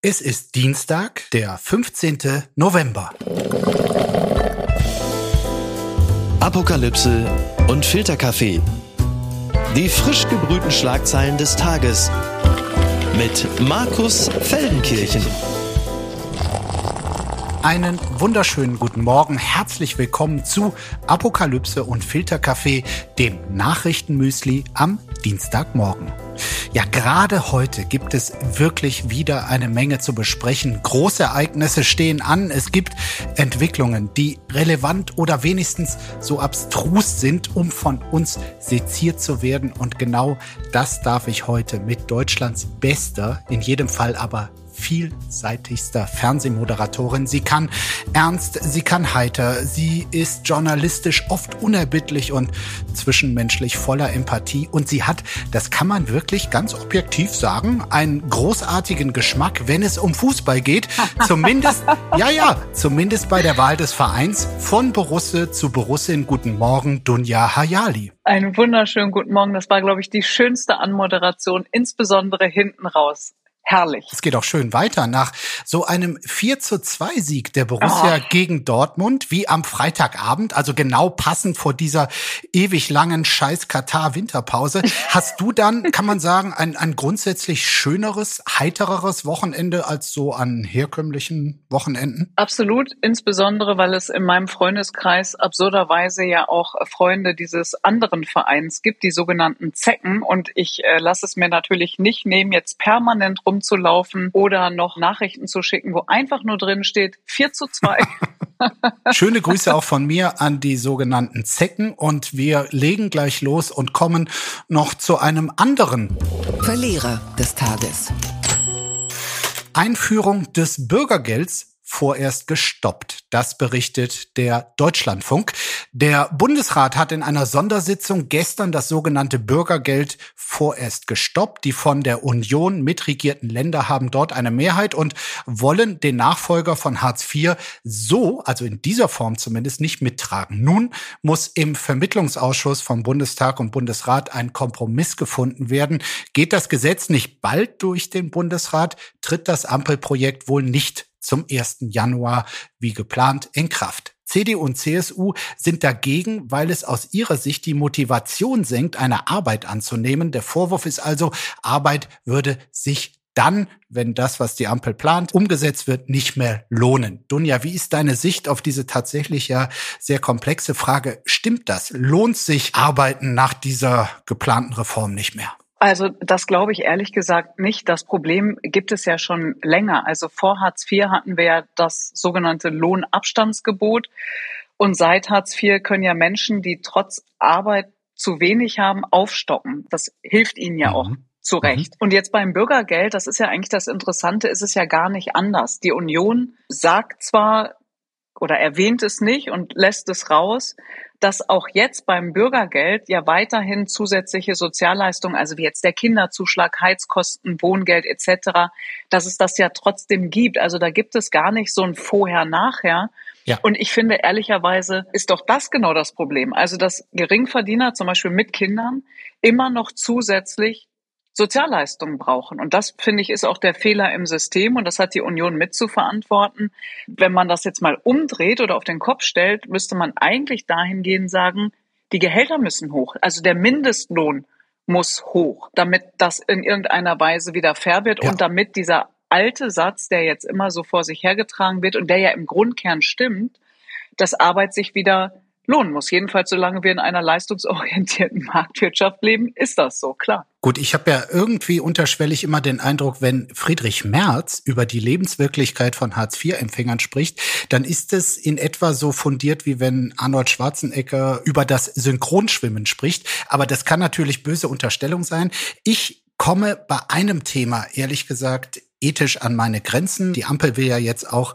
Es ist Dienstag, der 15. November. Apokalypse und Filterkaffee. Die frisch gebrühten Schlagzeilen des Tages mit Markus Feldenkirchen. Einen wunderschönen guten Morgen. Herzlich willkommen zu Apokalypse und Filterkaffee, dem Nachrichtenmüsli am Dienstagmorgen. Ja, gerade heute gibt es wirklich wieder eine Menge zu besprechen. Großereignisse stehen an. Es gibt Entwicklungen, die relevant oder wenigstens so abstrus sind, um von uns seziert zu werden. Und genau das darf ich heute mit Deutschlands bester, in jedem Fall aber vielseitigster Fernsehmoderatorin. Sie kann ernst, sie kann heiter, sie ist journalistisch oft unerbittlich und zwischenmenschlich voller Empathie und sie hat, das kann man wirklich ganz objektiv sagen, einen großartigen Geschmack, wenn es um Fußball geht. Zumindest, ja, ja, zumindest bei der Wahl des Vereins von Borusse zu Borussin. Guten Morgen, Dunja Hayali. Einen wunderschönen guten Morgen. Das war, glaube ich, die schönste Anmoderation, insbesondere hinten raus herrlich. Es geht auch schön weiter. Nach so einem 4 zu 2 Sieg der Borussia oh. gegen Dortmund, wie am Freitagabend, also genau passend vor dieser ewig langen scheiß Katar-Winterpause, hast du dann, kann man sagen, ein, ein grundsätzlich schöneres, heitereres Wochenende als so an herkömmlichen Wochenenden? Absolut, insbesondere, weil es in meinem Freundeskreis absurderweise ja auch Freunde dieses anderen Vereins gibt, die sogenannten Zecken. Und ich äh, lasse es mir natürlich nicht nehmen, jetzt permanent rum rumzulaufen oder noch Nachrichten zu schicken, wo einfach nur drin steht 4 zu 2. Schöne Grüße auch von mir an die sogenannten Zecken und wir legen gleich los und kommen noch zu einem anderen Verlierer des Tages. Einführung des Bürgergelds vorerst gestoppt. Das berichtet der Deutschlandfunk. Der Bundesrat hat in einer Sondersitzung gestern das sogenannte Bürgergeld vorerst gestoppt. Die von der Union mitregierten Länder haben dort eine Mehrheit und wollen den Nachfolger von Hartz IV so, also in dieser Form zumindest, nicht mittragen. Nun muss im Vermittlungsausschuss vom Bundestag und Bundesrat ein Kompromiss gefunden werden. Geht das Gesetz nicht bald durch den Bundesrat, tritt das Ampelprojekt wohl nicht zum 1. Januar wie geplant in Kraft. CDU und CSU sind dagegen, weil es aus ihrer Sicht die Motivation senkt, eine Arbeit anzunehmen. Der Vorwurf ist also, Arbeit würde sich dann, wenn das, was die Ampel plant, umgesetzt wird, nicht mehr lohnen. Dunja, wie ist deine Sicht auf diese tatsächlich ja sehr komplexe Frage? Stimmt das? Lohnt sich Arbeiten nach dieser geplanten Reform nicht mehr? Also das glaube ich ehrlich gesagt nicht. Das Problem gibt es ja schon länger. Also vor Hartz IV hatten wir ja das sogenannte Lohnabstandsgebot. Und seit Hartz IV können ja Menschen, die trotz Arbeit zu wenig haben, aufstocken. Das hilft ihnen ja auch. Mhm. Zu Recht. Mhm. Und jetzt beim Bürgergeld, das ist ja eigentlich das Interessante, ist es ja gar nicht anders. Die Union sagt zwar oder erwähnt es nicht und lässt es raus, dass auch jetzt beim Bürgergeld ja weiterhin zusätzliche Sozialleistungen, also wie jetzt der Kinderzuschlag, Heizkosten, Wohngeld etc., dass es das ja trotzdem gibt. Also da gibt es gar nicht so ein Vorher-Nachher. Ja. Und ich finde, ehrlicherweise ist doch das genau das Problem. Also, dass Geringverdiener zum Beispiel mit Kindern immer noch zusätzlich Sozialleistungen brauchen. Und das, finde ich, ist auch der Fehler im System. Und das hat die Union mit zu verantworten. Wenn man das jetzt mal umdreht oder auf den Kopf stellt, müsste man eigentlich dahingehend sagen, die Gehälter müssen hoch. Also der Mindestlohn muss hoch, damit das in irgendeiner Weise wieder fair wird ja. und damit dieser alte Satz, der jetzt immer so vor sich hergetragen wird und der ja im Grundkern stimmt, dass Arbeit sich wieder lohnen muss. Jedenfalls, solange wir in einer leistungsorientierten Marktwirtschaft leben, ist das so, klar. Gut, ich habe ja irgendwie unterschwellig immer den Eindruck, wenn Friedrich Merz über die Lebenswirklichkeit von Hartz-IV-Empfängern spricht, dann ist es in etwa so fundiert, wie wenn Arnold Schwarzenegger über das Synchronschwimmen spricht. Aber das kann natürlich böse Unterstellung sein. Ich komme bei einem Thema, ehrlich gesagt, ethisch an meine Grenzen. Die Ampel will ja jetzt auch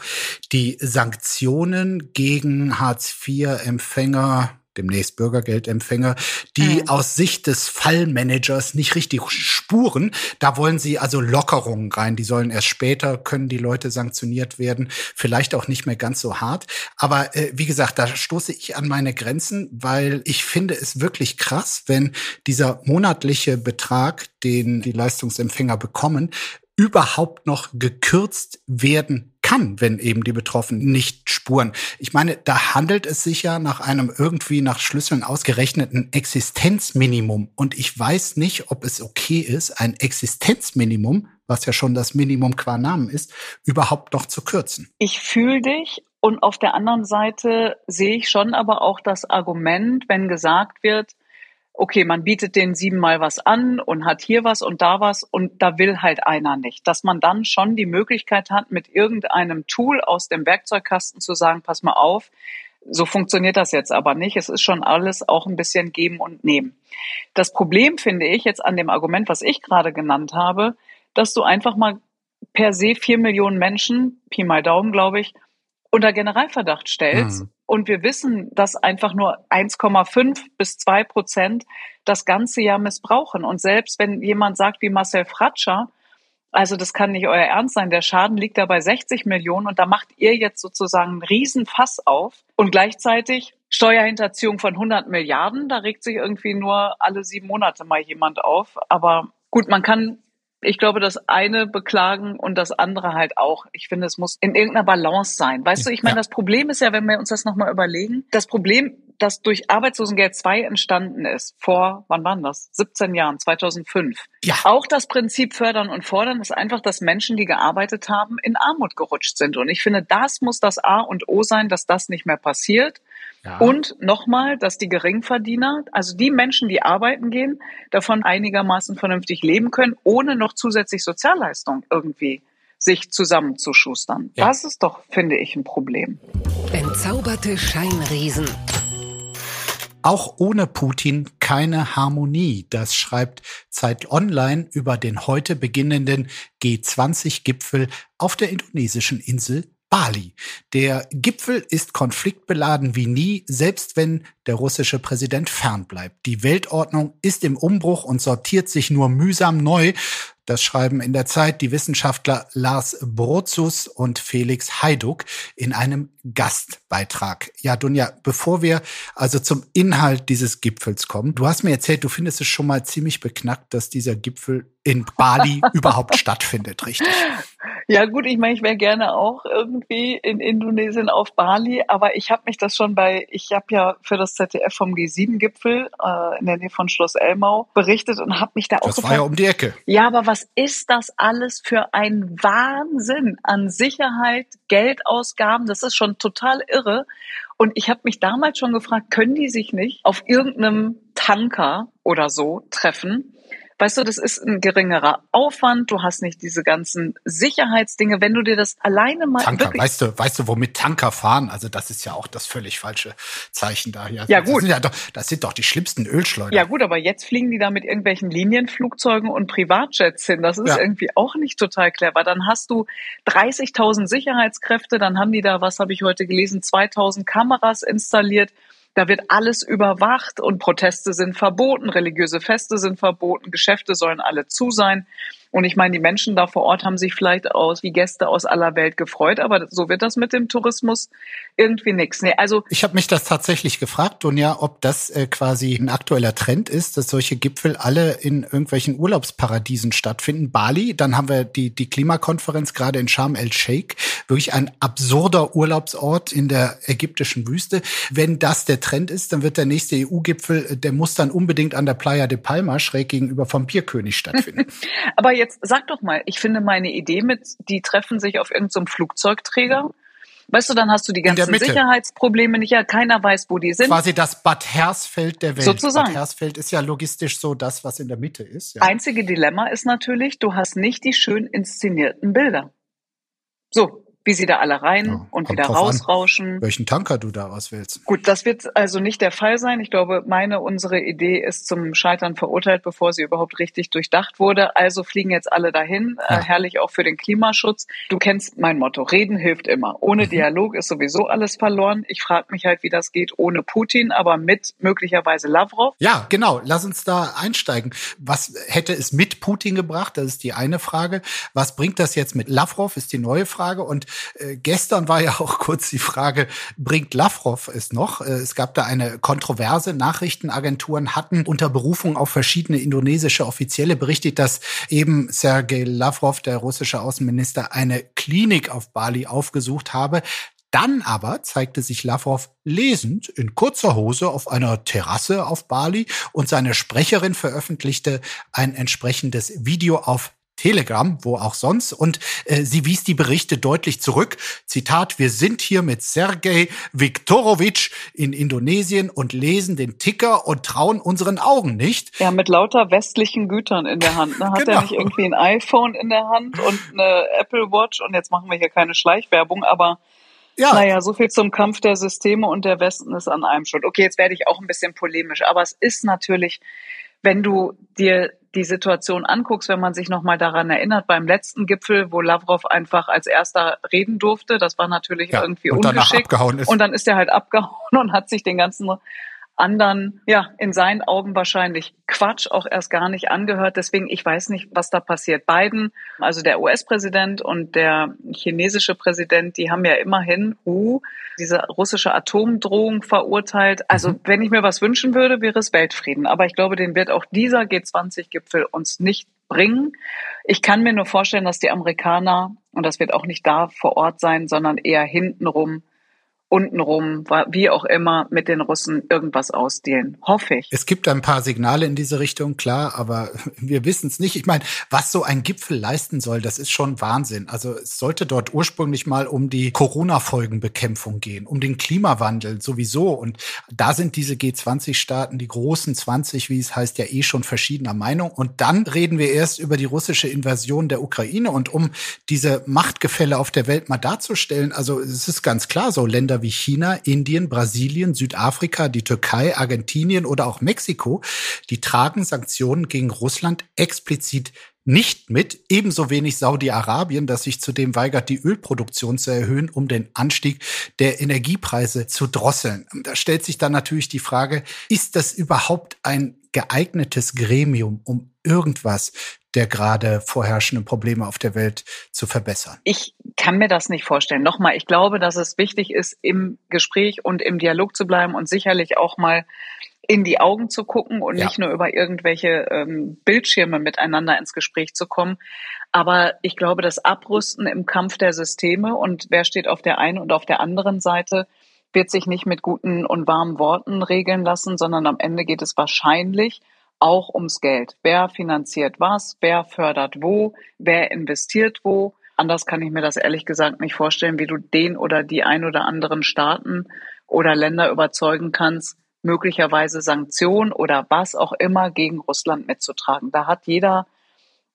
die Sanktionen gegen Hartz-IV-Empfänger demnächst Bürgergeldempfänger, die mhm. aus Sicht des Fallmanagers nicht richtig spuren. Da wollen sie also Lockerungen rein. Die sollen erst später, können die Leute sanktioniert werden. Vielleicht auch nicht mehr ganz so hart. Aber äh, wie gesagt, da stoße ich an meine Grenzen, weil ich finde es wirklich krass, wenn dieser monatliche Betrag, den die Leistungsempfänger bekommen, überhaupt noch gekürzt werden kann, wenn eben die Betroffenen nicht spuren. Ich meine, da handelt es sich ja nach einem irgendwie nach Schlüsseln ausgerechneten Existenzminimum. Und ich weiß nicht, ob es okay ist, ein Existenzminimum, was ja schon das Minimum qua Namen ist, überhaupt noch zu kürzen. Ich fühle dich und auf der anderen Seite sehe ich schon aber auch das Argument, wenn gesagt wird, okay, man bietet den siebenmal was an und hat hier was und da was und da will halt einer nicht. Dass man dann schon die Möglichkeit hat, mit irgendeinem Tool aus dem Werkzeugkasten zu sagen, pass mal auf, so funktioniert das jetzt aber nicht. Es ist schon alles auch ein bisschen geben und nehmen. Das Problem finde ich jetzt an dem Argument, was ich gerade genannt habe, dass du einfach mal per se vier Millionen Menschen, Pi mal Daumen, glaube ich, unter Generalverdacht stellst. Mhm. Und wir wissen, dass einfach nur 1,5 bis 2 Prozent das ganze Jahr missbrauchen. Und selbst wenn jemand sagt wie Marcel Fratscher, also das kann nicht euer Ernst sein, der Schaden liegt da bei 60 Millionen und da macht ihr jetzt sozusagen einen Riesenfass auf und gleichzeitig Steuerhinterziehung von 100 Milliarden, da regt sich irgendwie nur alle sieben Monate mal jemand auf. Aber gut, man kann ich glaube, das eine beklagen und das andere halt auch. Ich finde, es muss in irgendeiner Balance sein. Weißt du, ich meine, ja. das Problem ist ja, wenn wir uns das nochmal überlegen, das Problem, das durch Arbeitslosengeld 2 entstanden ist, vor, wann waren das? 17 Jahren, 2005. Ja. Auch das Prinzip fördern und fordern ist einfach, dass Menschen, die gearbeitet haben, in Armut gerutscht sind. Und ich finde, das muss das A und O sein, dass das nicht mehr passiert. Ja. Und nochmal, dass die Geringverdiener, also die Menschen, die arbeiten gehen, davon einigermaßen vernünftig leben können, ohne noch zusätzlich Sozialleistung irgendwie sich zusammenzuschustern. Ja. Das ist doch, finde ich, ein Problem. Entzauberte Scheinriesen. Auch ohne Putin keine Harmonie. Das schreibt Zeit Online über den heute beginnenden G20-Gipfel auf der indonesischen Insel Bali. Der Gipfel ist konfliktbeladen wie nie, selbst wenn der russische Präsident fernbleibt. Die Weltordnung ist im Umbruch und sortiert sich nur mühsam neu. Das schreiben in der Zeit die Wissenschaftler Lars Brozus und Felix Heiduk in einem Gastbeitrag. Ja, Dunja, bevor wir also zum Inhalt dieses Gipfels kommen, du hast mir erzählt, du findest es schon mal ziemlich beknackt, dass dieser Gipfel in Bali überhaupt stattfindet, richtig? Ja gut, ich meine, ich wäre gerne auch irgendwie in Indonesien auf Bali, aber ich habe mich das schon bei, ich habe ja für das ZDF vom G7-Gipfel äh, in der Nähe von Schloss Elmau berichtet und habe mich da das auch. Das war ja um die Ecke. Ja, aber was ist das alles für ein Wahnsinn an Sicherheit, Geldausgaben? Das ist schon total irre. Und ich habe mich damals schon gefragt, können die sich nicht auf irgendeinem Tanker oder so treffen Weißt du, das ist ein geringerer Aufwand. Du hast nicht diese ganzen Sicherheitsdinge. Wenn du dir das alleine mal Tanker, weißt du, weißt du, womit Tanker fahren? Also das ist ja auch das völlig falsche Zeichen da hier. Ja gut, das sind, ja doch, das sind doch die schlimmsten Ölschleuder. Ja gut, aber jetzt fliegen die da mit irgendwelchen Linienflugzeugen und Privatjets hin. Das ist ja. irgendwie auch nicht total clever. Dann hast du 30.000 Sicherheitskräfte. Dann haben die da, was habe ich heute gelesen, 2.000 Kameras installiert. Da wird alles überwacht und Proteste sind verboten, religiöse Feste sind verboten, Geschäfte sollen alle zu sein. Und ich meine, die Menschen da vor Ort haben sich vielleicht aus wie Gäste aus aller Welt gefreut, aber so wird das mit dem Tourismus irgendwie nichts. Nee, also ich habe mich das tatsächlich gefragt, Dunja, ob das äh, quasi ein aktueller Trend ist, dass solche Gipfel alle in irgendwelchen Urlaubsparadiesen stattfinden. Bali, dann haben wir die die Klimakonferenz gerade in Sharm el Sheikh, wirklich ein absurder Urlaubsort in der ägyptischen Wüste. Wenn das der Trend ist, dann wird der nächste EU-Gipfel, äh, der muss dann unbedingt an der Playa de Palma schräg gegenüber vom Bierkönig stattfinden. aber jetzt sag doch mal, ich finde meine Idee mit, die treffen sich auf irgendeinem so Flugzeugträger. Weißt du, dann hast du die ganzen Sicherheitsprobleme nicht. Ja, keiner weiß, wo die sind. Quasi das Bad Hersfeld der Welt. Sozusagen. Bad Hersfeld ist ja logistisch so das, was in der Mitte ist. Ja. Einzige Dilemma ist natürlich, du hast nicht die schön inszenierten Bilder. So, wie sie da alle rein ja, und wieder rausrauschen. An, welchen Tanker du da auswählst. Gut, das wird also nicht der Fall sein. Ich glaube, meine, unsere Idee ist zum Scheitern verurteilt, bevor sie überhaupt richtig durchdacht wurde. Also fliegen jetzt alle dahin. Äh, ja. Herrlich auch für den Klimaschutz. Du kennst mein Motto. Reden hilft immer. Ohne mhm. Dialog ist sowieso alles verloren. Ich frage mich halt, wie das geht ohne Putin, aber mit möglicherweise Lavrov. Ja, genau. Lass uns da einsteigen. Was hätte es mit Putin gebracht? Das ist die eine Frage. Was bringt das jetzt mit Lavrov? Ist die neue Frage. Und äh, gestern war ja auch kurz die Frage, bringt Lavrov es noch? Äh, es gab da eine Kontroverse. Nachrichtenagenturen hatten unter Berufung auf verschiedene indonesische Offizielle berichtet, dass eben Sergei Lavrov, der russische Außenminister, eine Klinik auf Bali aufgesucht habe. Dann aber zeigte sich Lavrov lesend in kurzer Hose auf einer Terrasse auf Bali und seine Sprecherin veröffentlichte ein entsprechendes Video auf Telegram, wo auch sonst. Und äh, sie wies die Berichte deutlich zurück. Zitat, wir sind hier mit Sergei Viktorovic in Indonesien und lesen den Ticker und trauen unseren Augen nicht. Ja, mit lauter westlichen Gütern in der Hand. Ne? Hat genau. er nicht irgendwie ein iPhone in der Hand und eine Apple Watch? Und jetzt machen wir hier keine Schleichwerbung, aber ja. Naja, so viel zum Kampf der Systeme und der Westen ist an einem schuld. Okay, jetzt werde ich auch ein bisschen polemisch, aber es ist natürlich, wenn du dir die Situation anguckst, wenn man sich nochmal daran erinnert, beim letzten Gipfel, wo Lavrov einfach als erster reden durfte, das war natürlich ja, irgendwie und ungeschickt. Und dann ist er halt abgehauen und hat sich den ganzen anderen, ja, in seinen Augen wahrscheinlich Quatsch auch erst gar nicht angehört. Deswegen, ich weiß nicht, was da passiert. Biden, also der US-Präsident und der chinesische Präsident, die haben ja immerhin uh, diese russische Atomdrohung verurteilt. Also, mhm. wenn ich mir was wünschen würde, wäre es Weltfrieden. Aber ich glaube, den wird auch dieser G20-Gipfel uns nicht bringen. Ich kann mir nur vorstellen, dass die Amerikaner, und das wird auch nicht da vor Ort sein, sondern eher hintenrum untenrum, wie auch immer, mit den Russen irgendwas ausdealen. Hoffe ich. Es gibt ein paar Signale in diese Richtung, klar, aber wir wissen es nicht. Ich meine, was so ein Gipfel leisten soll, das ist schon Wahnsinn. Also es sollte dort ursprünglich mal um die Corona-Folgenbekämpfung gehen, um den Klimawandel sowieso. Und da sind diese G20-Staaten, die großen 20, wie es heißt, ja eh schon verschiedener Meinung. Und dann reden wir erst über die russische Invasion der Ukraine. Und um diese Machtgefälle auf der Welt mal darzustellen, also es ist ganz klar, so Länder wie China, Indien, Brasilien, Südafrika, die Türkei, Argentinien oder auch Mexiko, die tragen Sanktionen gegen Russland explizit nicht mit, ebenso wenig Saudi-Arabien, das sich zudem weigert, die Ölproduktion zu erhöhen, um den Anstieg der Energiepreise zu drosseln. Da stellt sich dann natürlich die Frage, ist das überhaupt ein geeignetes Gremium, um irgendwas der gerade vorherrschenden Probleme auf der Welt zu verbessern? Ich kann mir das nicht vorstellen. Nochmal, ich glaube, dass es wichtig ist, im Gespräch und im Dialog zu bleiben und sicherlich auch mal in die Augen zu gucken und ja. nicht nur über irgendwelche ähm, Bildschirme miteinander ins Gespräch zu kommen. Aber ich glaube, das Abrüsten im Kampf der Systeme und wer steht auf der einen und auf der anderen Seite, wird sich nicht mit guten und warmen Worten regeln lassen, sondern am Ende geht es wahrscheinlich auch ums Geld. Wer finanziert was? Wer fördert wo? Wer investiert wo? Anders kann ich mir das ehrlich gesagt nicht vorstellen, wie du den oder die ein oder anderen Staaten oder Länder überzeugen kannst, möglicherweise Sanktionen oder was auch immer gegen Russland mitzutragen. Da hat jeder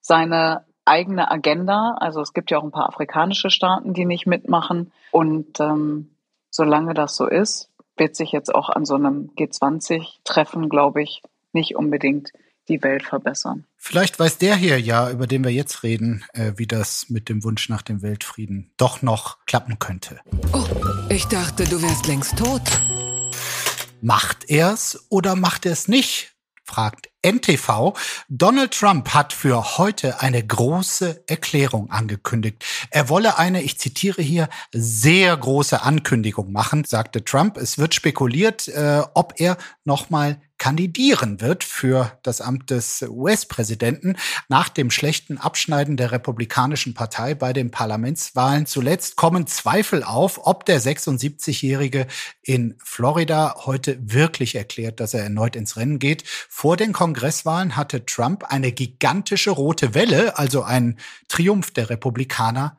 seine eigene Agenda. Also es gibt ja auch ein paar afrikanische Staaten, die nicht mitmachen. Und ähm, solange das so ist, wird sich jetzt auch an so einem G20-Treffen, glaube ich, nicht unbedingt die Welt verbessern. Vielleicht weiß der hier ja, über den wir jetzt reden, äh, wie das mit dem Wunsch nach dem Weltfrieden doch noch klappen könnte. Oh, ich dachte, du wärst längst tot. Macht er's oder macht er's nicht? fragt NTV. Donald Trump hat für heute eine große Erklärung angekündigt. Er wolle eine, ich zitiere hier, sehr große Ankündigung machen, sagte Trump. Es wird spekuliert, äh, ob er nochmal kandidieren wird für das Amt des US-Präsidenten nach dem schlechten Abschneiden der Republikanischen Partei bei den Parlamentswahlen. Zuletzt kommen Zweifel auf, ob der 76-Jährige in Florida heute wirklich erklärt, dass er erneut ins Rennen geht. Vor den Kongresswahlen hatte Trump eine gigantische rote Welle, also einen Triumph der Republikaner,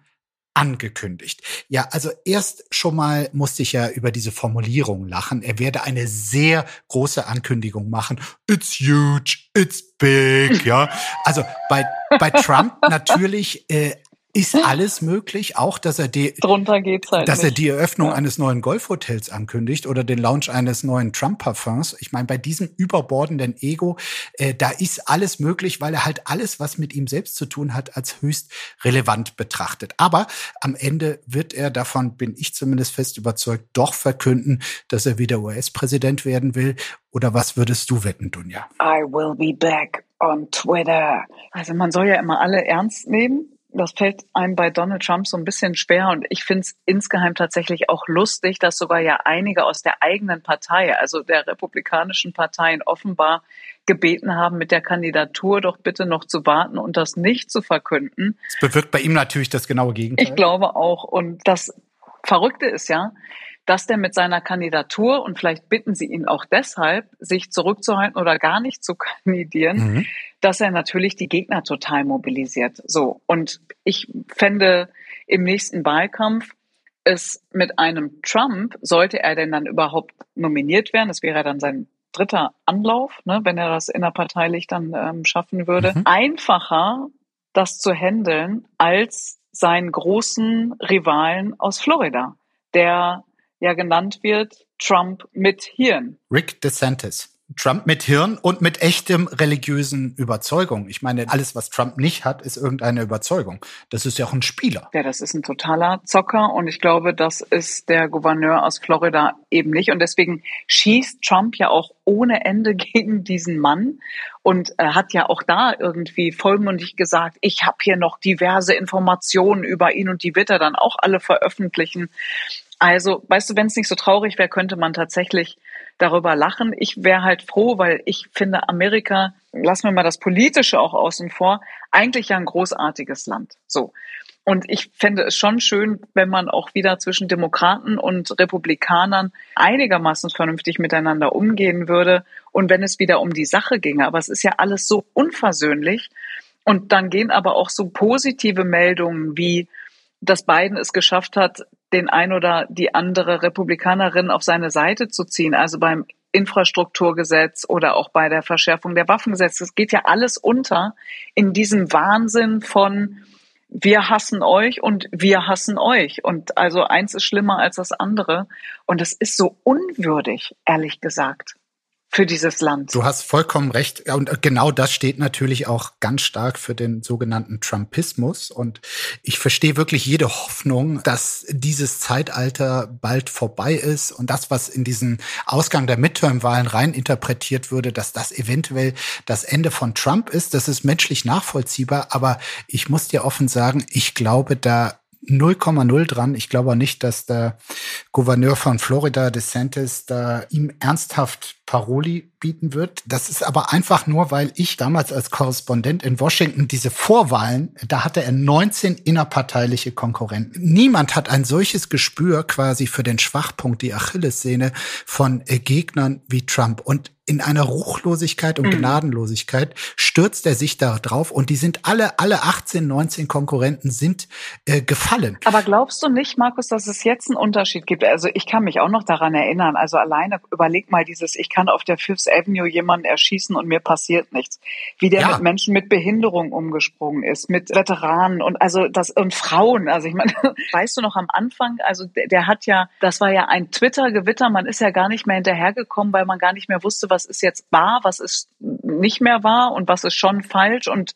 angekündigt. Ja, also erst schon mal musste ich ja über diese Formulierung lachen. Er werde eine sehr große Ankündigung machen. It's huge, it's big, ja. Also bei, bei Trump natürlich äh, ist alles möglich, auch dass er die drunter geht's halt dass nicht. er die Eröffnung ja. eines neuen Golfhotels ankündigt oder den Launch eines neuen Trump Parfums. Ich meine, bei diesem überbordenden Ego, äh, da ist alles möglich, weil er halt alles, was mit ihm selbst zu tun hat, als höchst relevant betrachtet. Aber am Ende wird er davon, bin ich zumindest fest überzeugt, doch verkünden, dass er wieder US-Präsident werden will. Oder was würdest du wetten, Dunja? I will be back on Twitter. Also man soll ja immer alle ernst nehmen das fällt einem bei Donald Trump so ein bisschen schwer und ich finde es insgeheim tatsächlich auch lustig, dass sogar ja einige aus der eigenen Partei, also der republikanischen Parteien offenbar gebeten haben, mit der Kandidatur doch bitte noch zu warten und das nicht zu verkünden. Das bewirkt bei ihm natürlich das genaue Gegenteil. Ich glaube auch. Und das Verrückte ist ja, dass der mit seiner Kandidatur und vielleicht bitten Sie ihn auch deshalb, sich zurückzuhalten oder gar nicht zu kandidieren, mhm. dass er natürlich die Gegner total mobilisiert. So. Und ich fände im nächsten Wahlkampf es mit einem Trump, sollte er denn dann überhaupt nominiert werden, das wäre dann sein dritter Anlauf, ne, wenn er das innerparteilich dann ähm, schaffen würde, mhm. einfacher, das zu handeln als seinen großen Rivalen aus Florida, der ja genannt wird, Trump mit Hirn. Rick DeSantis. Trump mit Hirn und mit echtem religiösen Überzeugung. Ich meine, alles, was Trump nicht hat, ist irgendeine Überzeugung. Das ist ja auch ein Spieler. Ja, das ist ein totaler Zocker und ich glaube, das ist der Gouverneur aus Florida eben nicht. Und deswegen schießt Trump ja auch ohne Ende gegen diesen Mann und äh, hat ja auch da irgendwie vollmundig gesagt, ich habe hier noch diverse Informationen über ihn und die wird er dann auch alle veröffentlichen. Also, weißt du, wenn es nicht so traurig wäre, könnte man tatsächlich darüber lachen. Ich wäre halt froh, weil ich finde Amerika, lassen wir mal das Politische auch außen vor, eigentlich ja ein großartiges Land. So. Und ich fände es schon schön, wenn man auch wieder zwischen Demokraten und Republikanern einigermaßen vernünftig miteinander umgehen würde und wenn es wieder um die Sache ginge. Aber es ist ja alles so unversöhnlich. Und dann gehen aber auch so positive Meldungen wie, dass Biden es geschafft hat, den ein oder die andere Republikanerin auf seine Seite zu ziehen, also beim Infrastrukturgesetz oder auch bei der Verschärfung der Waffengesetze. Es geht ja alles unter in diesem Wahnsinn von wir hassen euch und wir hassen euch. Und also eins ist schlimmer als das andere. Und es ist so unwürdig, ehrlich gesagt für dieses Land. Du hast vollkommen recht. Und genau das steht natürlich auch ganz stark für den sogenannten Trumpismus. Und ich verstehe wirklich jede Hoffnung, dass dieses Zeitalter bald vorbei ist und das, was in diesen Ausgang der Midterm-Wahlen rein interpretiert würde, dass das eventuell das Ende von Trump ist. Das ist menschlich nachvollziehbar. Aber ich muss dir offen sagen, ich glaube da 0,0 dran. Ich glaube nicht, dass der Gouverneur von Florida, DeSantis, da ihm ernsthaft Paroli bieten wird. Das ist aber einfach nur, weil ich damals als Korrespondent in Washington diese Vorwahlen, da hatte er 19 innerparteiliche Konkurrenten. Niemand hat ein solches Gespür quasi für den Schwachpunkt, die Achillessehne von äh, Gegnern wie Trump. Und in einer Ruchlosigkeit und mhm. Gnadenlosigkeit stürzt er sich da drauf und die sind alle, alle 18, 19 Konkurrenten sind äh, gefallen. Aber glaubst du nicht, Markus, dass es jetzt einen Unterschied gibt? Also ich kann mich auch noch daran erinnern. Also alleine überleg mal dieses, ich kann auf der Fifth Avenue jemanden erschießen und mir passiert nichts. Wie der ja. mit Menschen mit Behinderung umgesprungen ist, mit Veteranen und also das und Frauen. Also ich meine, weißt du noch am Anfang, also der, der hat ja, das war ja ein Twitter-Gewitter, man ist ja gar nicht mehr hinterhergekommen, weil man gar nicht mehr wusste, was ist jetzt wahr, was ist nicht mehr wahr und was ist schon falsch und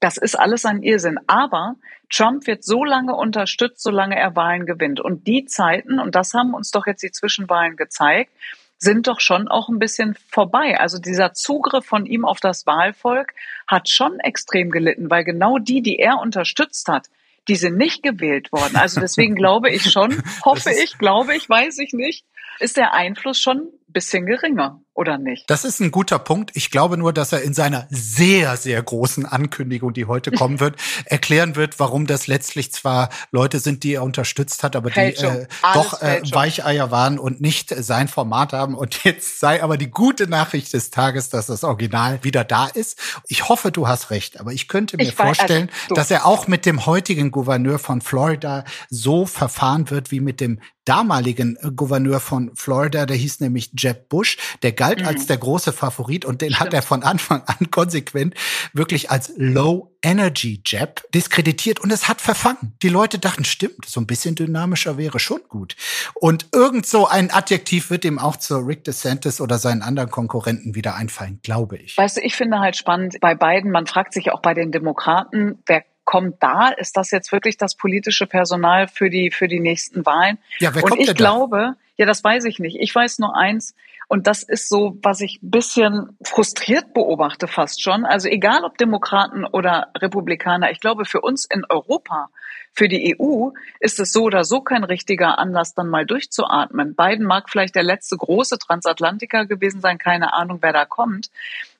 das ist alles ein Irrsinn. Aber Trump wird so lange unterstützt, solange er Wahlen gewinnt. Und die Zeiten, und das haben uns doch jetzt die Zwischenwahlen gezeigt, sind doch schon auch ein bisschen vorbei. Also dieser Zugriff von ihm auf das Wahlvolk hat schon extrem gelitten, weil genau die, die er unterstützt hat, die sind nicht gewählt worden. Also deswegen glaube ich schon, hoffe ich, glaube ich, weiß ich nicht, ist der Einfluss schon bisschen geringer, oder nicht? Das ist ein guter Punkt. Ich glaube nur, dass er in seiner sehr, sehr großen Ankündigung, die heute kommen wird, erklären wird, warum das letztlich zwar Leute sind, die er unterstützt hat, aber Fälschung. die äh, doch äh, Weicheier waren und nicht sein Format haben. Und jetzt sei aber die gute Nachricht des Tages, dass das Original wieder da ist. Ich hoffe, du hast recht, aber ich könnte mir ich vorstellen, weiß, also, dass er auch mit dem heutigen Gouverneur von Florida so verfahren wird wie mit dem damaligen äh, Gouverneur von Florida, der hieß nämlich Jeb Bush, der galt mhm. als der große Favorit und den Stimmt. hat er von Anfang an konsequent wirklich als Low Energy Jab diskreditiert und es hat verfangen. Die Leute dachten, stimmt, so ein bisschen dynamischer wäre schon gut. Und irgend so ein Adjektiv wird ihm auch zu Rick DeSantis oder seinen anderen Konkurrenten wieder einfallen, glaube ich. Weißt du, ich finde halt spannend bei beiden, man fragt sich auch bei den Demokraten, wer kommt da? Ist das jetzt wirklich das politische Personal für die, für die nächsten Wahlen? Ja, wer und kommt ich glaube, Ja, das weiß ich nicht. Ich weiß nur eins, und das ist so, was ich ein bisschen frustriert beobachte fast schon. Also egal ob Demokraten oder Republikaner, ich glaube für uns in Europa, für die EU ist es so oder so kein richtiger Anlass, dann mal durchzuatmen. Biden mag vielleicht der letzte große Transatlantiker gewesen sein, keine Ahnung, wer da kommt.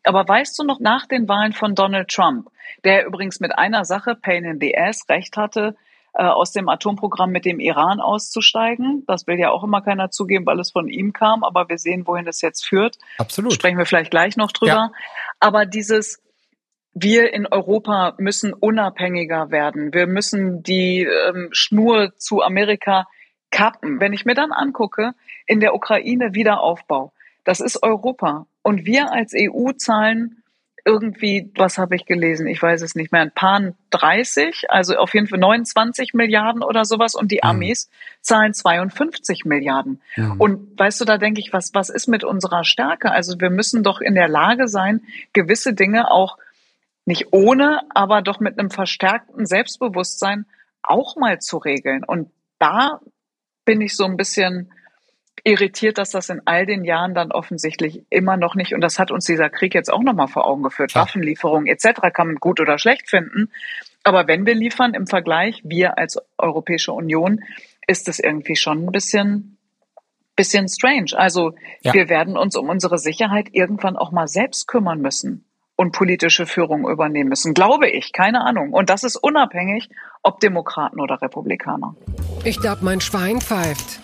Aber weißt du noch nach den Wahlen von Donald Trump, der übrigens mit einer Sache, Pain in the Ass, recht hatte, äh, aus dem Atomprogramm mit dem Iran auszusteigen. Das will ja auch immer keiner zugeben, weil es von ihm kam, aber wir sehen, wohin es jetzt führt. Absolut. Sprechen wir vielleicht gleich noch drüber. Ja. Aber dieses, wir in Europa müssen unabhängiger werden. Wir müssen die ähm, Schnur zu Amerika kappen. Wenn ich mir dann angucke, in der Ukraine Wiederaufbau, das ist Europa. Und wir als EU zahlen irgendwie, was habe ich gelesen? Ich weiß es nicht mehr. Ein paar 30, also auf jeden Fall 29 Milliarden oder sowas und die mhm. Amis mhm. zahlen 52 Milliarden. Mhm. Und weißt du, da denke ich, was, was ist mit unserer Stärke? Also wir müssen doch in der Lage sein, gewisse Dinge auch nicht ohne, aber doch mit einem verstärkten Selbstbewusstsein auch mal zu regeln. Und da bin ich so ein bisschen irritiert, dass das in all den Jahren dann offensichtlich immer noch nicht, und das hat uns dieser Krieg jetzt auch nochmal vor Augen geführt, ja. Waffenlieferungen etc. kann man gut oder schlecht finden. Aber wenn wir liefern im Vergleich, wir als Europäische Union, ist es irgendwie schon ein bisschen, bisschen strange. Also ja. wir werden uns um unsere Sicherheit irgendwann auch mal selbst kümmern müssen und politische Führung übernehmen müssen. Glaube ich, keine Ahnung. Und das ist unabhängig, ob Demokraten oder Republikaner. Ich glaube, mein Schwein pfeift.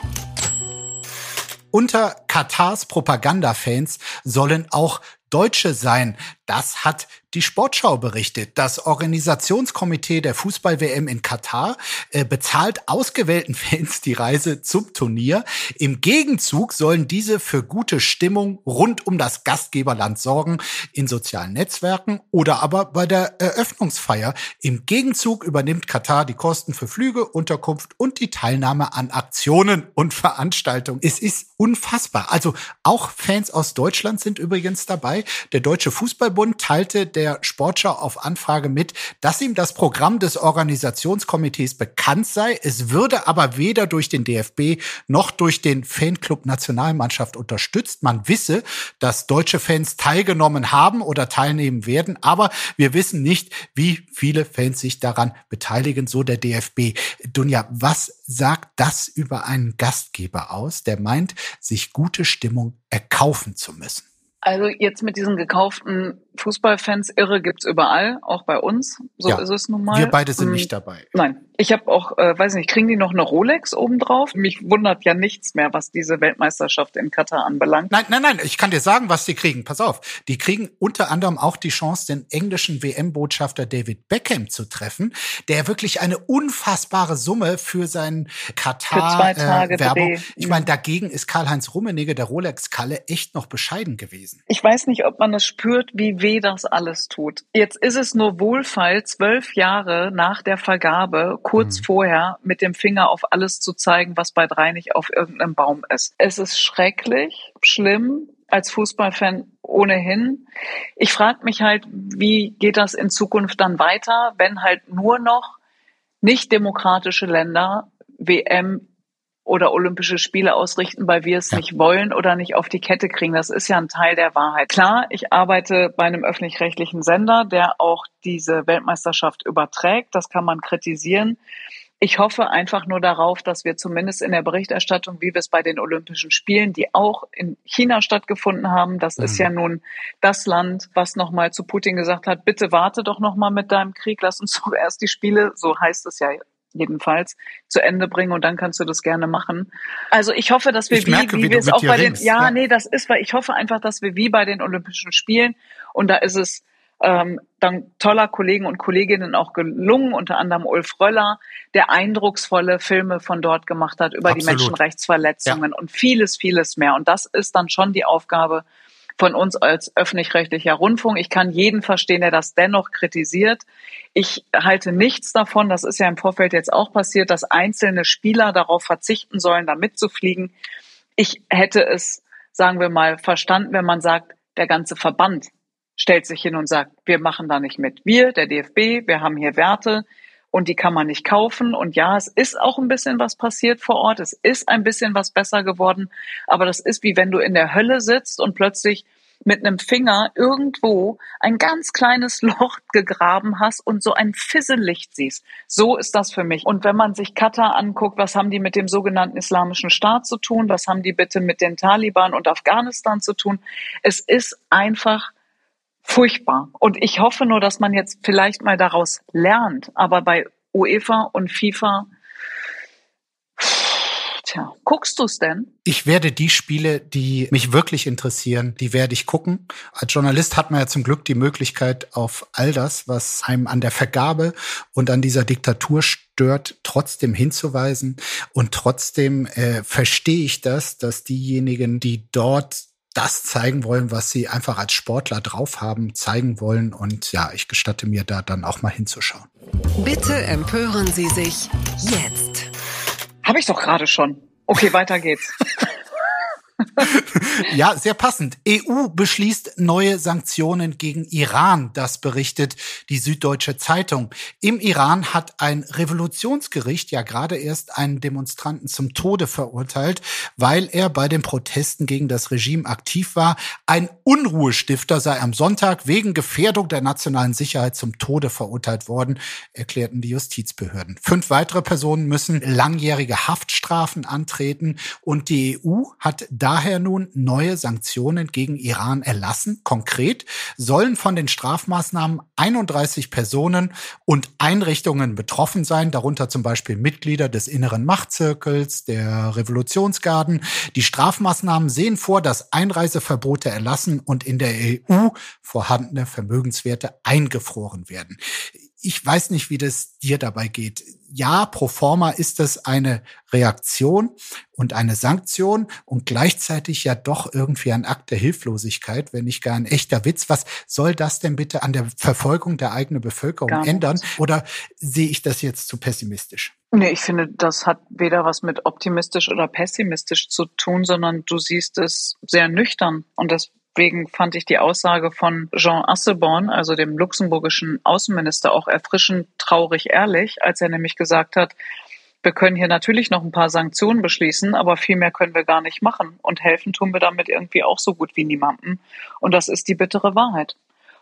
Unter Katars Propagandafans sollen auch Deutsche sein. Das hat die Sportschau berichtet. Das Organisationskomitee der Fußball-WM in Katar äh, bezahlt ausgewählten Fans die Reise zum Turnier. Im Gegenzug sollen diese für gute Stimmung rund um das Gastgeberland sorgen, in sozialen Netzwerken oder aber bei der Eröffnungsfeier. Im Gegenzug übernimmt Katar die Kosten für Flüge, Unterkunft und die Teilnahme an Aktionen und Veranstaltungen. Es ist unfassbar. Also auch Fans aus Deutschland sind übrigens dabei. Der Deutsche Fußballbund teilte der der Sportschau auf Anfrage mit, dass ihm das Programm des Organisationskomitees bekannt sei. Es würde aber weder durch den DFB noch durch den Fanclub Nationalmannschaft unterstützt. Man wisse, dass deutsche Fans teilgenommen haben oder teilnehmen werden, aber wir wissen nicht, wie viele Fans sich daran beteiligen, so der DFB. Dunja, was sagt das über einen Gastgeber aus, der meint, sich gute Stimmung erkaufen zu müssen? Also jetzt mit diesen gekauften Fußballfans irre gibt's überall, auch bei uns. So ja, ist es nun mal. Wir beide sind nicht ähm, dabei. Nein, ich habe auch, äh, weiß nicht, kriegen die noch eine Rolex obendrauf? Mich wundert ja nichts mehr, was diese Weltmeisterschaft in Katar anbelangt. Nein, nein, nein, ich kann dir sagen, was die kriegen. Pass auf, die kriegen unter anderem auch die Chance, den englischen WM-Botschafter David Beckham zu treffen, der wirklich eine unfassbare Summe für seinen Katar-Werbung. Äh, ich meine, dagegen ist Karl-Heinz Rummenigge, der Rolex-Kalle, echt noch bescheiden gewesen. Ich weiß nicht, ob man es spürt, wie weh das alles tut. Jetzt ist es nur wohlfeil, zwölf Jahre nach der Vergabe, kurz mhm. vorher, mit dem Finger auf alles zu zeigen, was bei drei nicht auf irgendeinem Baum ist. Es ist schrecklich, schlimm, als Fußballfan ohnehin. Ich frage mich halt, wie geht das in Zukunft dann weiter, wenn halt nur noch nicht demokratische Länder WM oder Olympische Spiele ausrichten, weil wir es ja. nicht wollen oder nicht auf die Kette kriegen. Das ist ja ein Teil der Wahrheit. Klar, ich arbeite bei einem öffentlich-rechtlichen Sender, der auch diese Weltmeisterschaft überträgt. Das kann man kritisieren. Ich hoffe einfach nur darauf, dass wir zumindest in der Berichterstattung, wie wir es bei den Olympischen Spielen, die auch in China stattgefunden haben, das mhm. ist ja nun das Land, was nochmal zu Putin gesagt hat, bitte warte doch nochmal mit deinem Krieg, lass uns doch erst die Spiele, so heißt es ja jedenfalls zu Ende bringen und dann kannst du das gerne machen. Also ich hoffe, dass wir ich wie, merke, wie, wie wir es auch bei den ja, ja, nee, das ist, weil ich hoffe einfach, dass wir wie bei den Olympischen Spielen und da ist es ähm, dann toller Kollegen und Kolleginnen auch gelungen, unter anderem Ulf Röller, der eindrucksvolle Filme von dort gemacht hat über Absolut. die Menschenrechtsverletzungen ja. und vieles, vieles mehr. Und das ist dann schon die Aufgabe von uns als öffentlich-rechtlicher Rundfunk. Ich kann jeden verstehen, der das dennoch kritisiert. Ich halte nichts davon, das ist ja im Vorfeld jetzt auch passiert, dass einzelne Spieler darauf verzichten sollen, da mitzufliegen. Ich hätte es, sagen wir mal, verstanden, wenn man sagt, der ganze Verband stellt sich hin und sagt, wir machen da nicht mit. Wir, der DFB, wir haben hier Werte, und die kann man nicht kaufen. Und ja, es ist auch ein bisschen was passiert vor Ort. Es ist ein bisschen was besser geworden. Aber das ist wie wenn du in der Hölle sitzt und plötzlich mit einem Finger irgendwo ein ganz kleines Loch gegraben hast und so ein Fissellicht siehst. So ist das für mich. Und wenn man sich Katar anguckt, was haben die mit dem sogenannten Islamischen Staat zu tun? Was haben die bitte mit den Taliban und Afghanistan zu tun? Es ist einfach furchtbar. Und ich hoffe nur, dass man jetzt vielleicht mal daraus lernt. Aber bei UEFA und FIFA Tja, guckst du's denn? Ich werde die Spiele, die mich wirklich interessieren, die werde ich gucken. Als Journalist hat man ja zum Glück die Möglichkeit, auf all das, was einem an der Vergabe und an dieser Diktatur stört, trotzdem hinzuweisen. Und trotzdem äh, verstehe ich das, dass diejenigen, die dort das zeigen wollen, was sie einfach als Sportler drauf haben, zeigen wollen. Und ja, ich gestatte mir da dann auch mal hinzuschauen. Bitte empören Sie sich jetzt. Habe ich doch gerade schon. Okay, weiter geht's. ja, sehr passend. EU beschließt neue Sanktionen gegen Iran. Das berichtet die Süddeutsche Zeitung. Im Iran hat ein Revolutionsgericht ja gerade erst einen Demonstranten zum Tode verurteilt, weil er bei den Protesten gegen das Regime aktiv war. Ein Unruhestifter sei am Sonntag wegen Gefährdung der nationalen Sicherheit zum Tode verurteilt worden, erklärten die Justizbehörden. Fünf weitere Personen müssen langjährige Haftstrafen antreten und die EU hat daher nun neue Sanktionen gegen Iran erlassen. Konkret sollen von den Strafmaßnahmen 31 Personen und Einrichtungen betroffen sein, darunter zum Beispiel Mitglieder des inneren Machtzirkels, der Revolutionsgarden. Die Strafmaßnahmen sehen vor, dass Einreiseverbote erlassen und in der EU vorhandene Vermögenswerte eingefroren werden ich weiß nicht, wie das dir dabei geht. Ja, pro forma ist es eine Reaktion und eine Sanktion und gleichzeitig ja doch irgendwie ein Akt der Hilflosigkeit, wenn nicht gar ein echter Witz. Was soll das denn bitte an der Verfolgung der eigenen Bevölkerung ändern? Oder sehe ich das jetzt zu pessimistisch? Nee, ich finde, das hat weder was mit optimistisch oder pessimistisch zu tun, sondern du siehst es sehr nüchtern. Und das Deswegen fand ich die Aussage von Jean Asselborn, also dem luxemburgischen Außenminister, auch erfrischend traurig ehrlich, als er nämlich gesagt hat, wir können hier natürlich noch ein paar Sanktionen beschließen, aber viel mehr können wir gar nicht machen. Und helfen tun wir damit irgendwie auch so gut wie niemandem. Und das ist die bittere Wahrheit.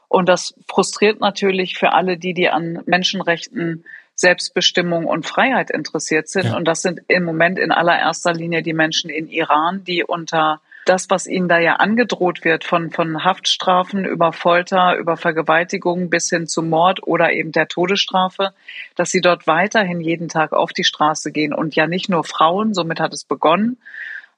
Und das frustriert natürlich für alle die, die an Menschenrechten, Selbstbestimmung und Freiheit interessiert sind. Ja. Und das sind im Moment in allererster Linie die Menschen in Iran, die unter das, was ihnen da ja angedroht wird, von, von Haftstrafen über Folter, über Vergewaltigung bis hin zu Mord oder eben der Todesstrafe, dass sie dort weiterhin jeden Tag auf die Straße gehen und ja nicht nur Frauen, somit hat es begonnen,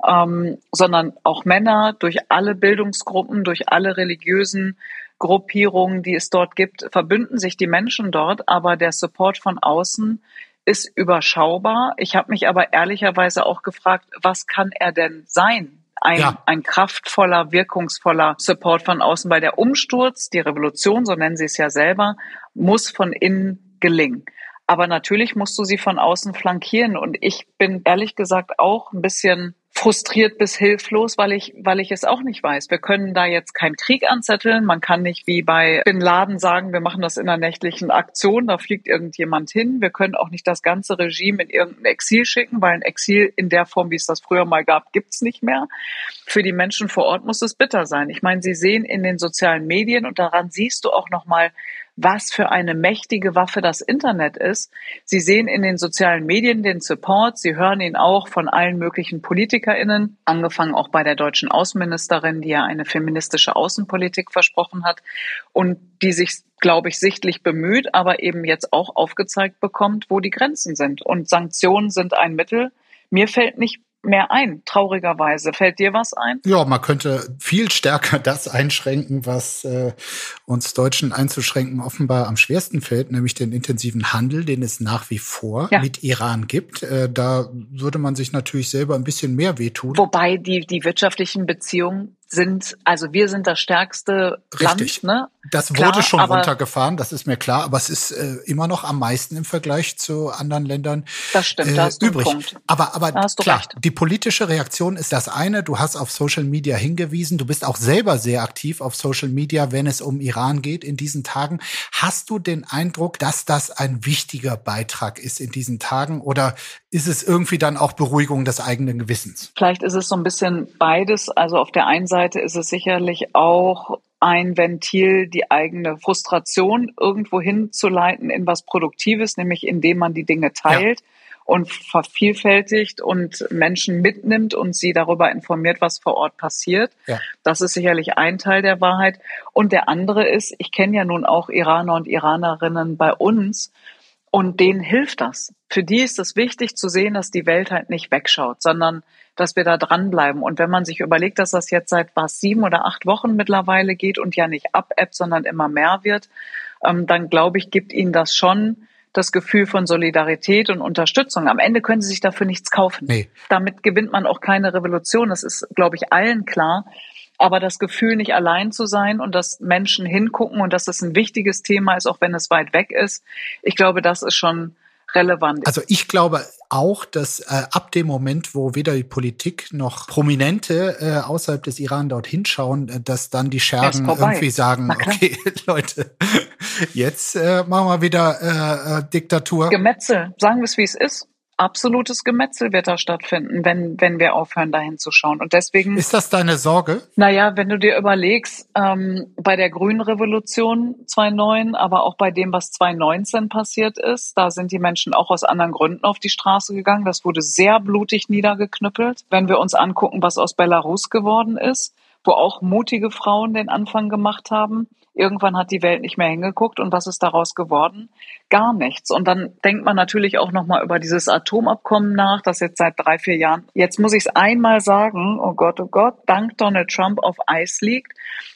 ähm, sondern auch Männer durch alle Bildungsgruppen, durch alle religiösen Gruppierungen, die es dort gibt, verbünden sich die Menschen dort, aber der Support von außen ist überschaubar. Ich habe mich aber ehrlicherweise auch gefragt, was kann er denn sein? Ein, ja. ein kraftvoller, wirkungsvoller Support von außen, weil der Umsturz, die Revolution, so nennen sie es ja selber, muss von innen gelingen. Aber natürlich musst du sie von außen flankieren. Und ich bin ehrlich gesagt auch ein bisschen frustriert bis hilflos, weil ich, weil ich es auch nicht weiß. Wir können da jetzt keinen Krieg anzetteln. Man kann nicht wie bei Bin Laden sagen, wir machen das in einer nächtlichen Aktion, da fliegt irgendjemand hin. Wir können auch nicht das ganze Regime in irgendein Exil schicken, weil ein Exil in der Form, wie es das früher mal gab, gibt's nicht mehr. Für die Menschen vor Ort muss es bitter sein. Ich meine, sie sehen in den sozialen Medien und daran siehst du auch nochmal, was für eine mächtige Waffe das Internet ist. Sie sehen in den sozialen Medien den Support, Sie hören ihn auch von allen möglichen PolitikerInnen, angefangen auch bei der deutschen Außenministerin, die ja eine feministische Außenpolitik versprochen hat und die sich, glaube ich, sichtlich bemüht, aber eben jetzt auch aufgezeigt bekommt, wo die Grenzen sind. Und Sanktionen sind ein Mittel. Mir fällt nicht mehr ein, traurigerweise. Fällt dir was ein? Ja, man könnte viel stärker das einschränken, was äh, uns Deutschen einzuschränken offenbar am schwersten fällt, nämlich den intensiven Handel, den es nach wie vor ja. mit Iran gibt. Äh, da würde man sich natürlich selber ein bisschen mehr wehtun. Wobei die, die wirtschaftlichen Beziehungen sind, also wir sind das stärkste Richtig. Land, ne? Das wurde klar, schon runtergefahren, das ist mir klar, aber es ist äh, immer noch am meisten im Vergleich zu anderen Ländern das stimmt, äh, da hast du übrig. Punkt. Aber, aber klar, recht. die politische Reaktion ist das eine. Du hast auf Social Media hingewiesen. Du bist auch selber sehr aktiv auf Social Media, wenn es um Iran geht in diesen Tagen. Hast du den Eindruck, dass das ein wichtiger Beitrag ist in diesen Tagen oder ist es irgendwie dann auch Beruhigung des eigenen Gewissens? Vielleicht ist es so ein bisschen beides. Also auf der einen Seite ist es sicherlich auch ein Ventil, die eigene Frustration irgendwo hinzuleiten in was Produktives, nämlich indem man die Dinge teilt. Ja und vervielfältigt und Menschen mitnimmt und sie darüber informiert, was vor Ort passiert. Ja. Das ist sicherlich ein Teil der Wahrheit. Und der andere ist, ich kenne ja nun auch Iraner und Iranerinnen bei uns und denen hilft das. Für die ist es wichtig zu sehen, dass die Welt halt nicht wegschaut, sondern dass wir da dranbleiben. Und wenn man sich überlegt, dass das jetzt seit was sieben oder acht Wochen mittlerweile geht und ja nicht ab-App, sondern immer mehr wird, ähm, dann glaube ich, gibt ihnen das schon das Gefühl von Solidarität und Unterstützung. Am Ende können sie sich dafür nichts kaufen. Nee. Damit gewinnt man auch keine Revolution. Das ist, glaube ich, allen klar. Aber das Gefühl, nicht allein zu sein und dass Menschen hingucken und dass es ein wichtiges Thema ist, auch wenn es weit weg ist, ich glaube, das ist schon relevant. Also ich glaube auch, dass äh, ab dem Moment, wo weder die Politik noch Prominente äh, außerhalb des Iran dort hinschauen, äh, dass dann die Schergen irgendwie sagen, okay, Leute, jetzt äh, machen wir wieder äh, Diktatur. Gemetzel, sagen wir es, wie es ist absolutes Gemetzel wird da stattfinden, wenn, wenn wir aufhören, dahin zu schauen. Und deswegen. Ist das deine Sorge? Naja, wenn du dir überlegst, ähm, bei der Grünen Revolution 2009, aber auch bei dem, was 2019 passiert ist, da sind die Menschen auch aus anderen Gründen auf die Straße gegangen. Das wurde sehr blutig niedergeknüppelt. Wenn wir uns angucken, was aus Belarus geworden ist, wo auch mutige Frauen den Anfang gemacht haben, Irgendwann hat die Welt nicht mehr hingeguckt und was ist daraus geworden? Gar nichts. Und dann denkt man natürlich auch nochmal über dieses Atomabkommen nach, das jetzt seit drei, vier Jahren, jetzt muss ich es einmal sagen, oh Gott, oh Gott, dank Donald Trump auf Eis liegt.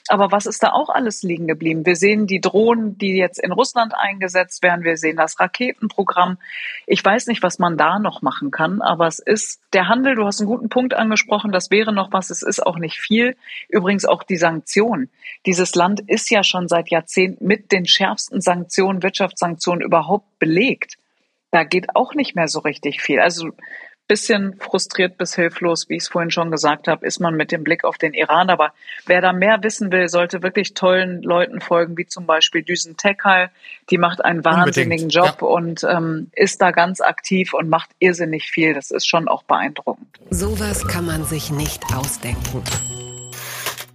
Aber was ist da auch alles liegen geblieben? Wir sehen die Drohnen, die jetzt in Russland eingesetzt werden. Wir sehen das Raketenprogramm. Ich weiß nicht, was man da noch machen kann, aber es ist der Handel. Du hast einen guten Punkt angesprochen. Das wäre noch was. Es ist auch nicht viel. Übrigens auch die Sanktionen. Dieses Land ist ja schon seit Jahrzehnten mit den schärfsten Sanktionen, Wirtschaftssanktionen überhaupt belegt. Da geht auch nicht mehr so richtig viel. Also bisschen frustriert bis hilflos, wie ich es vorhin schon gesagt habe, ist man mit dem Blick auf den Iran. Aber wer da mehr wissen will, sollte wirklich tollen Leuten folgen, wie zum Beispiel Düsen Tekal. Die macht einen wahnsinnigen Unbedingt. Job ja. und ähm, ist da ganz aktiv und macht irrsinnig viel. Das ist schon auch beeindruckend. Sowas kann man sich nicht ausdenken.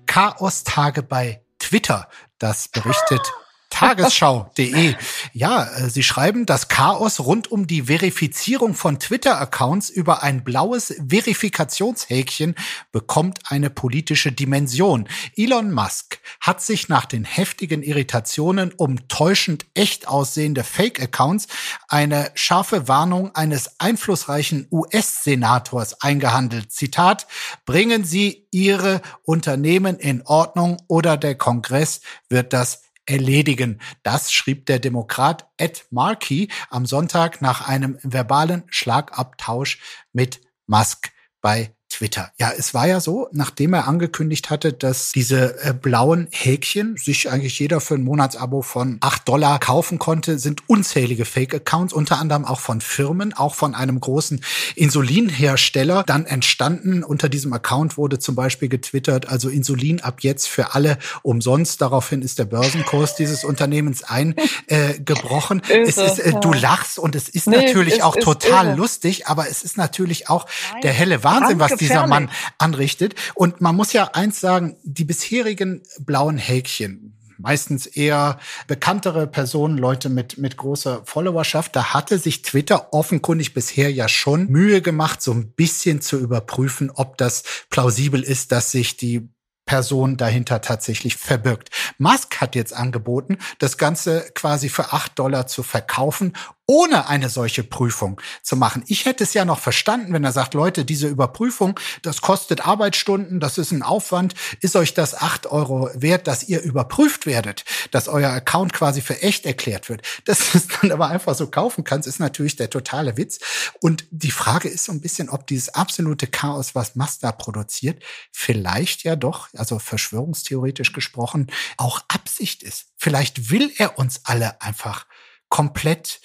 Chaos-Tage bei Twitter. Das berichtet Tagesschau.de. Ja, äh, sie schreiben, das Chaos rund um die Verifizierung von Twitter-Accounts über ein blaues Verifikationshäkchen bekommt eine politische Dimension. Elon Musk hat sich nach den heftigen Irritationen um täuschend echt aussehende Fake-Accounts eine scharfe Warnung eines einflussreichen US-Senators eingehandelt. Zitat, bringen Sie Ihre Unternehmen in Ordnung oder der Kongress wird das erledigen. Das schrieb der Demokrat Ed Markey am Sonntag nach einem verbalen Schlagabtausch mit Musk bei Twitter. Ja, es war ja so, nachdem er angekündigt hatte, dass diese äh, blauen Häkchen sich eigentlich jeder für ein Monatsabo von acht Dollar kaufen konnte, sind unzählige Fake-Accounts, unter anderem auch von Firmen, auch von einem großen Insulinhersteller, dann entstanden. Unter diesem Account wurde zum Beispiel getwittert, also Insulin ab jetzt für alle umsonst. Daraufhin ist der Börsenkurs dieses Unternehmens eingebrochen. Äh, es ist, äh, du lachst und es ist nee, natürlich auch total irre. lustig, aber es ist natürlich auch Nein, der helle Wahnsinn, was dieser Mann anrichtet. Und man muss ja eins sagen, die bisherigen blauen Häkchen, meistens eher bekanntere Personen, Leute mit, mit großer Followerschaft. Da hatte sich Twitter offenkundig bisher ja schon Mühe gemacht, so ein bisschen zu überprüfen, ob das plausibel ist, dass sich die Person dahinter tatsächlich verbirgt. Musk hat jetzt angeboten, das Ganze quasi für acht Dollar zu verkaufen ohne eine solche Prüfung zu machen. Ich hätte es ja noch verstanden, wenn er sagt, Leute, diese Überprüfung, das kostet Arbeitsstunden, das ist ein Aufwand. Ist euch das acht Euro wert, dass ihr überprüft werdet, dass euer Account quasi für echt erklärt wird? Dass du es dann aber einfach so kaufen kannst, ist natürlich der totale Witz. Und die Frage ist so ein bisschen, ob dieses absolute Chaos, was Mazda produziert, vielleicht ja doch, also verschwörungstheoretisch gesprochen, auch Absicht ist. Vielleicht will er uns alle einfach komplett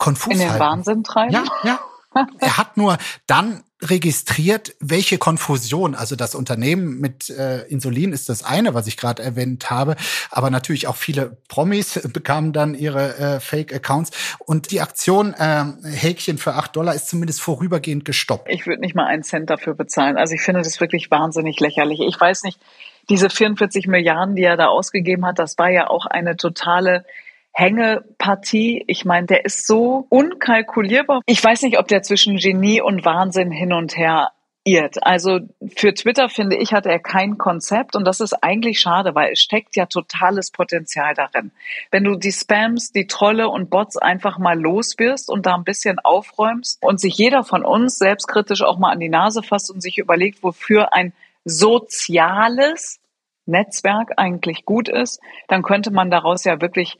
konfus In den halten. Wahnsinn treiben? Ja, ja. Er hat nur dann registriert, welche Konfusion, also das Unternehmen mit äh, Insulin ist das eine, was ich gerade erwähnt habe, aber natürlich auch viele Promis bekamen dann ihre äh, Fake-Accounts und die Aktion äh, Häkchen für acht Dollar ist zumindest vorübergehend gestoppt. Ich würde nicht mal einen Cent dafür bezahlen. Also ich finde das wirklich wahnsinnig lächerlich. Ich weiß nicht, diese 44 Milliarden, die er da ausgegeben hat, das war ja auch eine totale Hängepartie. Ich meine, der ist so unkalkulierbar. Ich weiß nicht, ob der zwischen Genie und Wahnsinn hin und her irrt. Also für Twitter finde ich, hat er kein Konzept und das ist eigentlich schade, weil es steckt ja totales Potenzial darin. Wenn du die Spams, die Trolle und Bots einfach mal los wirst und da ein bisschen aufräumst und sich jeder von uns selbstkritisch auch mal an die Nase fasst und sich überlegt, wofür ein soziales Netzwerk eigentlich gut ist, dann könnte man daraus ja wirklich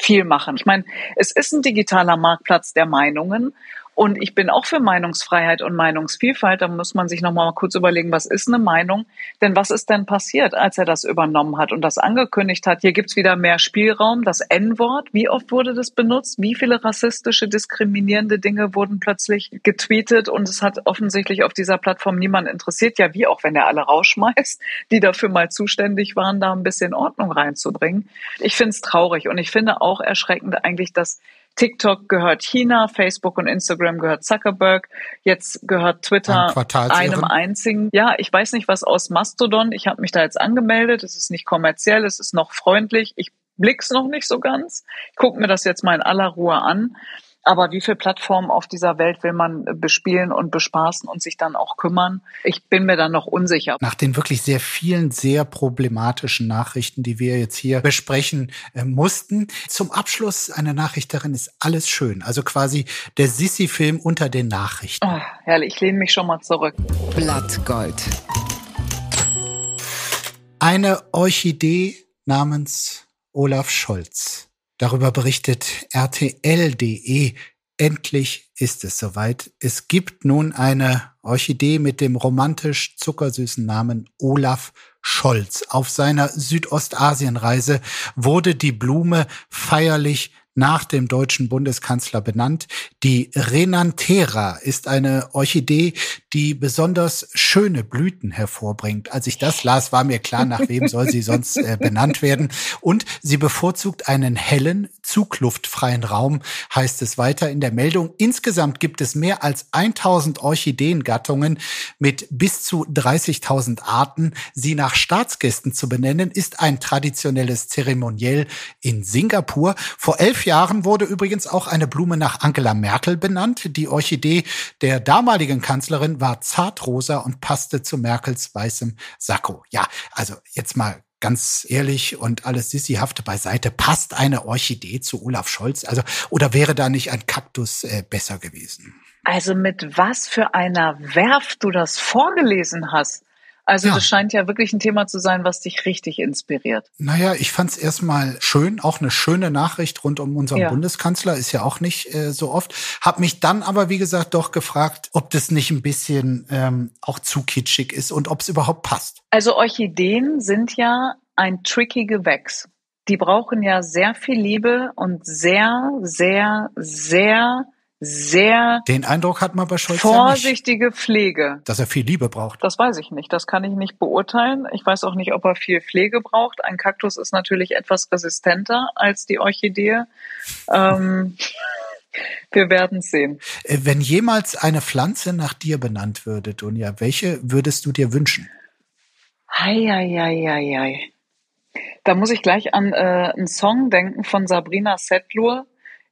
viel machen. Ich meine, es ist ein digitaler Marktplatz der Meinungen und ich bin auch für Meinungsfreiheit und Meinungsvielfalt. Da muss man sich noch mal kurz überlegen, was ist eine Meinung? Denn was ist denn passiert, als er das übernommen hat und das angekündigt hat? Hier gibt's wieder mehr Spielraum. Das N-Wort, wie oft wurde das benutzt? Wie viele rassistische, diskriminierende Dinge wurden plötzlich getweetet? Und es hat offensichtlich auf dieser Plattform niemand interessiert. Ja, wie auch, wenn er alle rausschmeißt, die dafür mal zuständig waren, da ein bisschen Ordnung reinzubringen. Ich finde es traurig und ich finde auch erschreckend eigentlich, dass TikTok gehört China, Facebook und Instagram gehört Zuckerberg, jetzt gehört Twitter einem einzigen. Ja, ich weiß nicht, was aus Mastodon. Ich habe mich da jetzt angemeldet. Es ist nicht kommerziell, es ist noch freundlich. Ich blick's noch nicht so ganz. Ich gucke mir das jetzt mal in aller Ruhe an. Aber wie viele Plattformen auf dieser Welt will man bespielen und bespaßen und sich dann auch kümmern? Ich bin mir dann noch unsicher. Nach den wirklich sehr vielen, sehr problematischen Nachrichten, die wir jetzt hier besprechen äh, mussten. Zum Abschluss eine Nachricht darin ist alles schön. Also quasi der Sissi-Film unter den Nachrichten. Oh, herrlich, ich lehne mich schon mal zurück. Blattgold. Eine Orchidee namens Olaf Scholz Darüber berichtet RTL.de. Endlich ist es soweit. Es gibt nun eine Orchidee mit dem romantisch zuckersüßen Namen Olaf Scholz. Auf seiner Südostasienreise wurde die Blume feierlich nach dem deutschen Bundeskanzler benannt. Die Renantera ist eine Orchidee, die besonders schöne Blüten hervorbringt. Als ich das las, war mir klar, nach wem soll sie sonst äh, benannt werden. Und sie bevorzugt einen hellen, zugluftfreien Raum, heißt es weiter in der Meldung. Insgesamt gibt es mehr als 1000 Orchideengattungen mit bis zu 30.000 Arten. Sie nach Staatsgästen zu benennen, ist ein traditionelles Zeremoniell in Singapur. Vor elf Jahren wurde übrigens auch eine Blume nach Angela Merkel benannt. Die Orchidee der damaligen Kanzlerin war zartrosa und passte zu Merkels weißem Sakko. Ja, also jetzt mal ganz ehrlich und alles Sissihafte beiseite, passt eine Orchidee zu Olaf Scholz? Also, oder wäre da nicht ein Kaktus äh, besser gewesen? Also mit was für einer Werft du das vorgelesen hast. Also ja. das scheint ja wirklich ein Thema zu sein, was dich richtig inspiriert. Naja, ich fand es erstmal schön, auch eine schöne Nachricht rund um unseren ja. Bundeskanzler, ist ja auch nicht äh, so oft. Hab mich dann aber, wie gesagt, doch gefragt, ob das nicht ein bisschen ähm, auch zu kitschig ist und ob es überhaupt passt. Also Orchideen sind ja ein tricky Gewächs. Die brauchen ja sehr viel Liebe und sehr, sehr, sehr sehr den Eindruck hat man bei Scholz vorsichtige ja Pflege. Dass er viel Liebe braucht. Das weiß ich nicht. Das kann ich nicht beurteilen. Ich weiß auch nicht, ob er viel Pflege braucht. Ein Kaktus ist natürlich etwas resistenter als die Orchidee. Ähm, wir werden sehen. Äh, wenn jemals eine Pflanze nach dir benannt würde, Dunja, welche würdest du dir wünschen? Hei, hei, hei, hei, hei. Da muss ich gleich an äh, einen Song denken von Sabrina Settler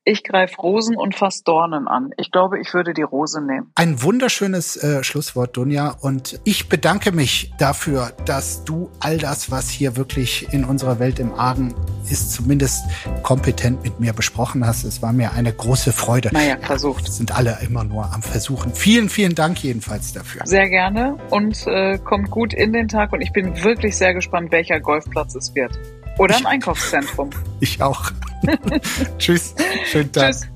Ich greife Rosen und fast Dornen an. Ich glaube, ich würde die Rose nehmen. Ein wunderschönes äh, Schlusswort, Dunja. Und ich bedanke mich dafür, dass du all das, was hier wirklich in unserer Welt im Argen ist, zumindest kompetent mit mir besprochen hast. Es war mir eine große Freude. Naja, versucht. Sind alle immer nur am Versuchen. Vielen, vielen Dank jedenfalls dafür. Sehr gerne und äh, kommt gut in den Tag. Und ich bin wirklich sehr gespannt, welcher Golfplatz es wird. Oder im Einkaufszentrum. Ich auch. Tschüss. Schönen Tag. Tschüss.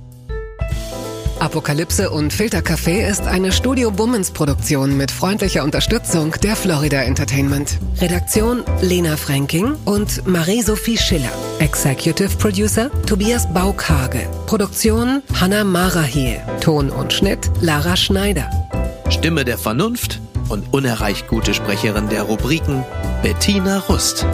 Apokalypse und Filtercafé ist eine Studio Bummens Produktion mit freundlicher Unterstützung der Florida Entertainment. Redaktion Lena Fränking und Marie-Sophie Schiller. Executive Producer Tobias Baukage. Produktion Hanna Marahiel. Ton und Schnitt Lara Schneider. Stimme der Vernunft und unerreicht gute Sprecherin der Rubriken Bettina Rust.